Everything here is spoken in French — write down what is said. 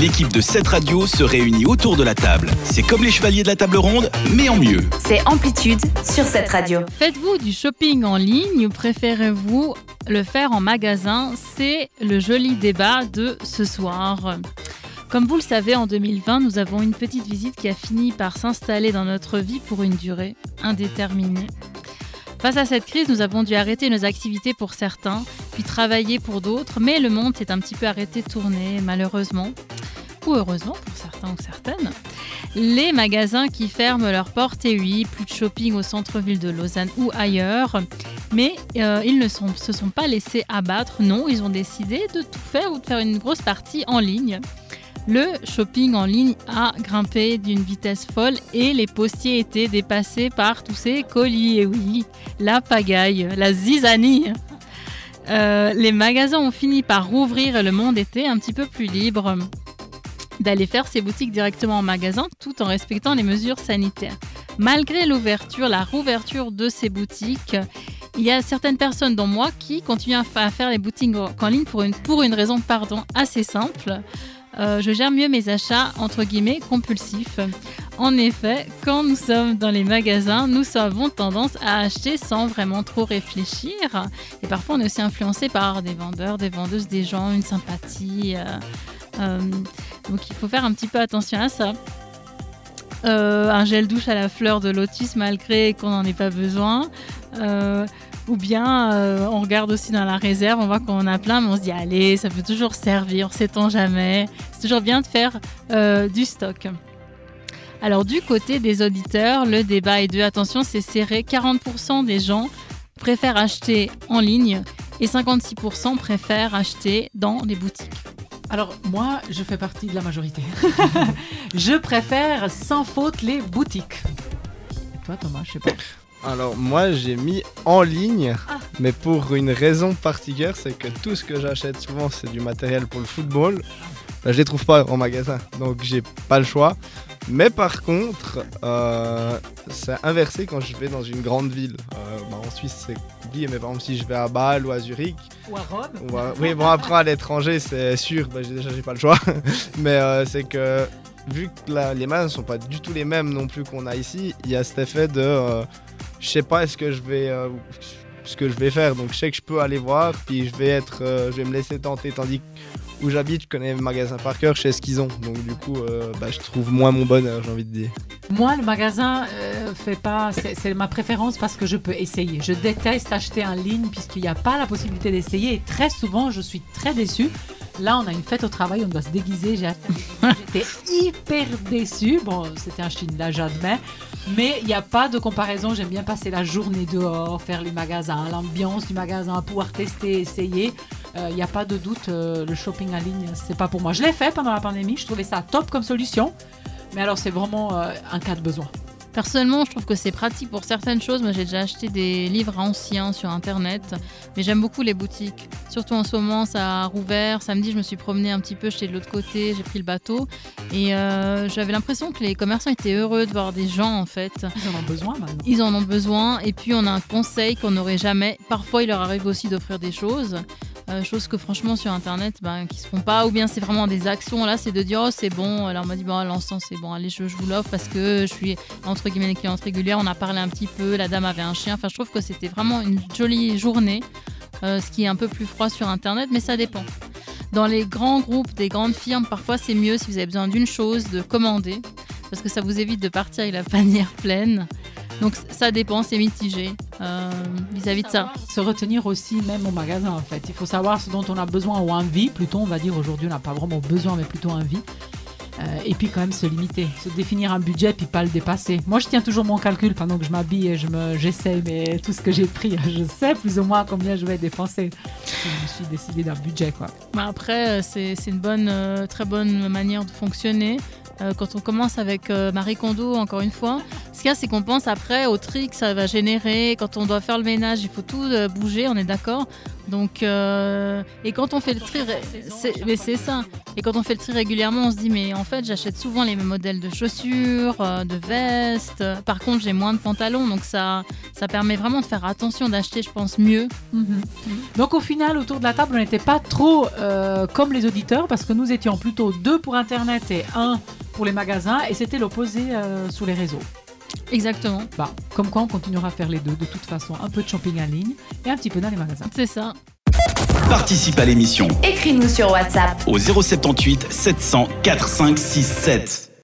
l'équipe de cette radio se réunit autour de la table. C'est comme les chevaliers de la table ronde, mais en mieux. C'est Amplitude sur cette radio. Faites-vous du shopping en ligne ou préférez-vous le faire en magasin? C'est le joli débat de ce soir. Comme vous le savez, en 2020, nous avons une petite visite qui a fini par s'installer dans notre vie pour une durée indéterminée. Face à cette crise, nous avons dû arrêter nos activités pour certains, puis travailler pour d'autres, mais le monde s'est un petit peu arrêté de tourner, malheureusement, heureusement pour certains ou certaines. Les magasins qui ferment leurs portes, et oui, plus de shopping au centre-ville de Lausanne ou ailleurs, mais euh, ils ne se sont pas laissés abattre, non, ils ont décidé de tout faire ou de faire une grosse partie en ligne. Le shopping en ligne a grimpé d'une vitesse folle et les postiers étaient dépassés par tous ces colis. Et oui, la pagaille, la zizanie. Euh, les magasins ont fini par rouvrir et le monde était un petit peu plus libre d'aller faire ses boutiques directement en magasin tout en respectant les mesures sanitaires. Malgré l'ouverture, la rouverture de ces boutiques, il y a certaines personnes dont moi qui continuent à faire les boutiques en ligne pour une, pour une raison pardon, assez simple. Euh, je gère mieux mes achats entre guillemets compulsifs. En effet, quand nous sommes dans les magasins, nous avons tendance à acheter sans vraiment trop réfléchir. Et parfois, on est aussi influencé par des vendeurs, des vendeuses, des gens, une sympathie. Euh, euh, donc, il faut faire un petit peu attention à ça. un gel douche à la fleur de lotus malgré qu'on n'en ait pas besoin. Ou bien euh, on regarde aussi dans la réserve, on voit qu'on en a plein, mais on se dit allez, ça peut toujours servir, sait-on jamais. C'est toujours bien de faire euh, du stock. Alors du côté des auditeurs, le débat est de attention, c'est serré. 40% des gens préfèrent acheter en ligne et 56% préfèrent acheter dans les boutiques. Alors moi, je fais partie de la majorité. je préfère sans faute les boutiques. Et toi Thomas, je sais pas. Alors moi j'ai mis en ligne, ah. mais pour une raison particulière, c'est que tout ce que j'achète souvent c'est du matériel pour le football. Je je les trouve pas en magasin, donc j'ai pas le choix. Mais par contre, euh, c'est inversé quand je vais dans une grande ville. Euh, bah, en Suisse c'est compliqué, mais par exemple si je vais à Bâle ou à Zurich. Ou à Rome. Oui, bon après à l'étranger c'est sûr, bah, déjà j'ai pas le choix. mais euh, c'est que vu que les mains ne sont pas du tout les mêmes non plus qu'on a ici, il y a cet effet de je sais pas ce que je vais ce que je vais faire. Donc je sais que je peux aller voir puis je vais être euh, je vais me laisser tenter. Tandis que où j'habite je connais le magasin par cœur je sais ce qu'ils ont. Donc du coup euh, bah, je trouve moins mon bonheur j'ai envie de dire. Moi le magasin fait pas c'est ma préférence parce que je peux essayer. Je déteste acheter en ligne puisqu'il n'y a pas la possibilité d'essayer. Et très souvent je suis très déçue. Là, on a une fête au travail, on doit se déguiser. J'étais hyper déçue. Bon, c'était un chine, là, j'admets. Mais il n'y a pas de comparaison. J'aime bien passer la journée dehors, faire les magasins, l'ambiance du magasin, pouvoir tester, essayer. Il euh, n'y a pas de doute, euh, le shopping en ligne, c'est pas pour moi. Je l'ai fait pendant la pandémie. Je trouvais ça top comme solution. Mais alors, c'est vraiment euh, un cas de besoin. Personnellement, je trouve que c'est pratique pour certaines choses. Moi, j'ai déjà acheté des livres anciens sur Internet, mais j'aime beaucoup les boutiques. Surtout en ce moment, ça a rouvert. Samedi, je me suis promenée un petit peu, j'étais de l'autre côté, j'ai pris le bateau. Et euh, j'avais l'impression que les commerçants étaient heureux de voir des gens, en fait. Ils en ont besoin maintenant. Ils en ont besoin. Et puis, on a un conseil qu'on n'aurait jamais. Parfois, il leur arrive aussi d'offrir des choses. Euh, chose que franchement sur internet ben, qui se font pas ou bien c'est vraiment des actions là c'est de dire oh c'est bon. Alors on m'a dit bon l'encens c'est bon allez je, vous l'offre parce que je suis entre guillemets cliente régulière. On a parlé un petit peu la dame avait un chien. Enfin je trouve que c'était vraiment une jolie journée euh, ce qui est un peu plus froid sur internet mais ça dépend. Dans les grands groupes des grandes firmes parfois c'est mieux si vous avez besoin d'une chose de commander parce que ça vous évite de partir avec la panière pleine donc ça dépend, c'est mitigé euh, vis-à-vis de ça. Se retenir aussi même au magasin en fait. Il faut savoir ce dont on a besoin ou envie, plutôt on va dire aujourd'hui on n'a pas vraiment besoin mais plutôt envie. Euh, et puis quand même se limiter, se définir un budget puis pas le dépasser. Moi je tiens toujours mon calcul pendant que je m'habille et je me, mais tout ce que j'ai pris, je sais plus ou moins combien je vais dépenser. Je me suis décidé d'un budget quoi. Bah, après euh, c'est, une bonne, très bonne manière de fonctionner. Euh, quand on commence avec Marie Kondo, encore une fois, ce qu'il y a, c'est qu'on pense après au tri que ça va générer. Quand on doit faire le ménage, il faut tout euh, bouger, on est d'accord. Donc, euh, et quand on fait le tri, mais c'est ça. Et quand on fait le tri régulièrement, on se dit mais en fait j'achète souvent les mêmes modèles de chaussures, euh, de vestes. Par contre, j'ai moins de pantalons, donc ça, ça permet vraiment de faire attention d'acheter, je pense, mieux. Mhm. Donc au final, autour de la table, on n'était pas trop euh, comme les auditeurs parce que nous étions plutôt deux pour Internet et un pour les magasins et c'était l'opposé euh, sur les réseaux. Exactement, Bah, comme quoi, on continuera à faire les deux de toute façon. Un peu de shopping en ligne et un petit peu dans les magasins. c'est ça. Participe à l'émission Écris-nous sur WhatsApp au 078 700 4567.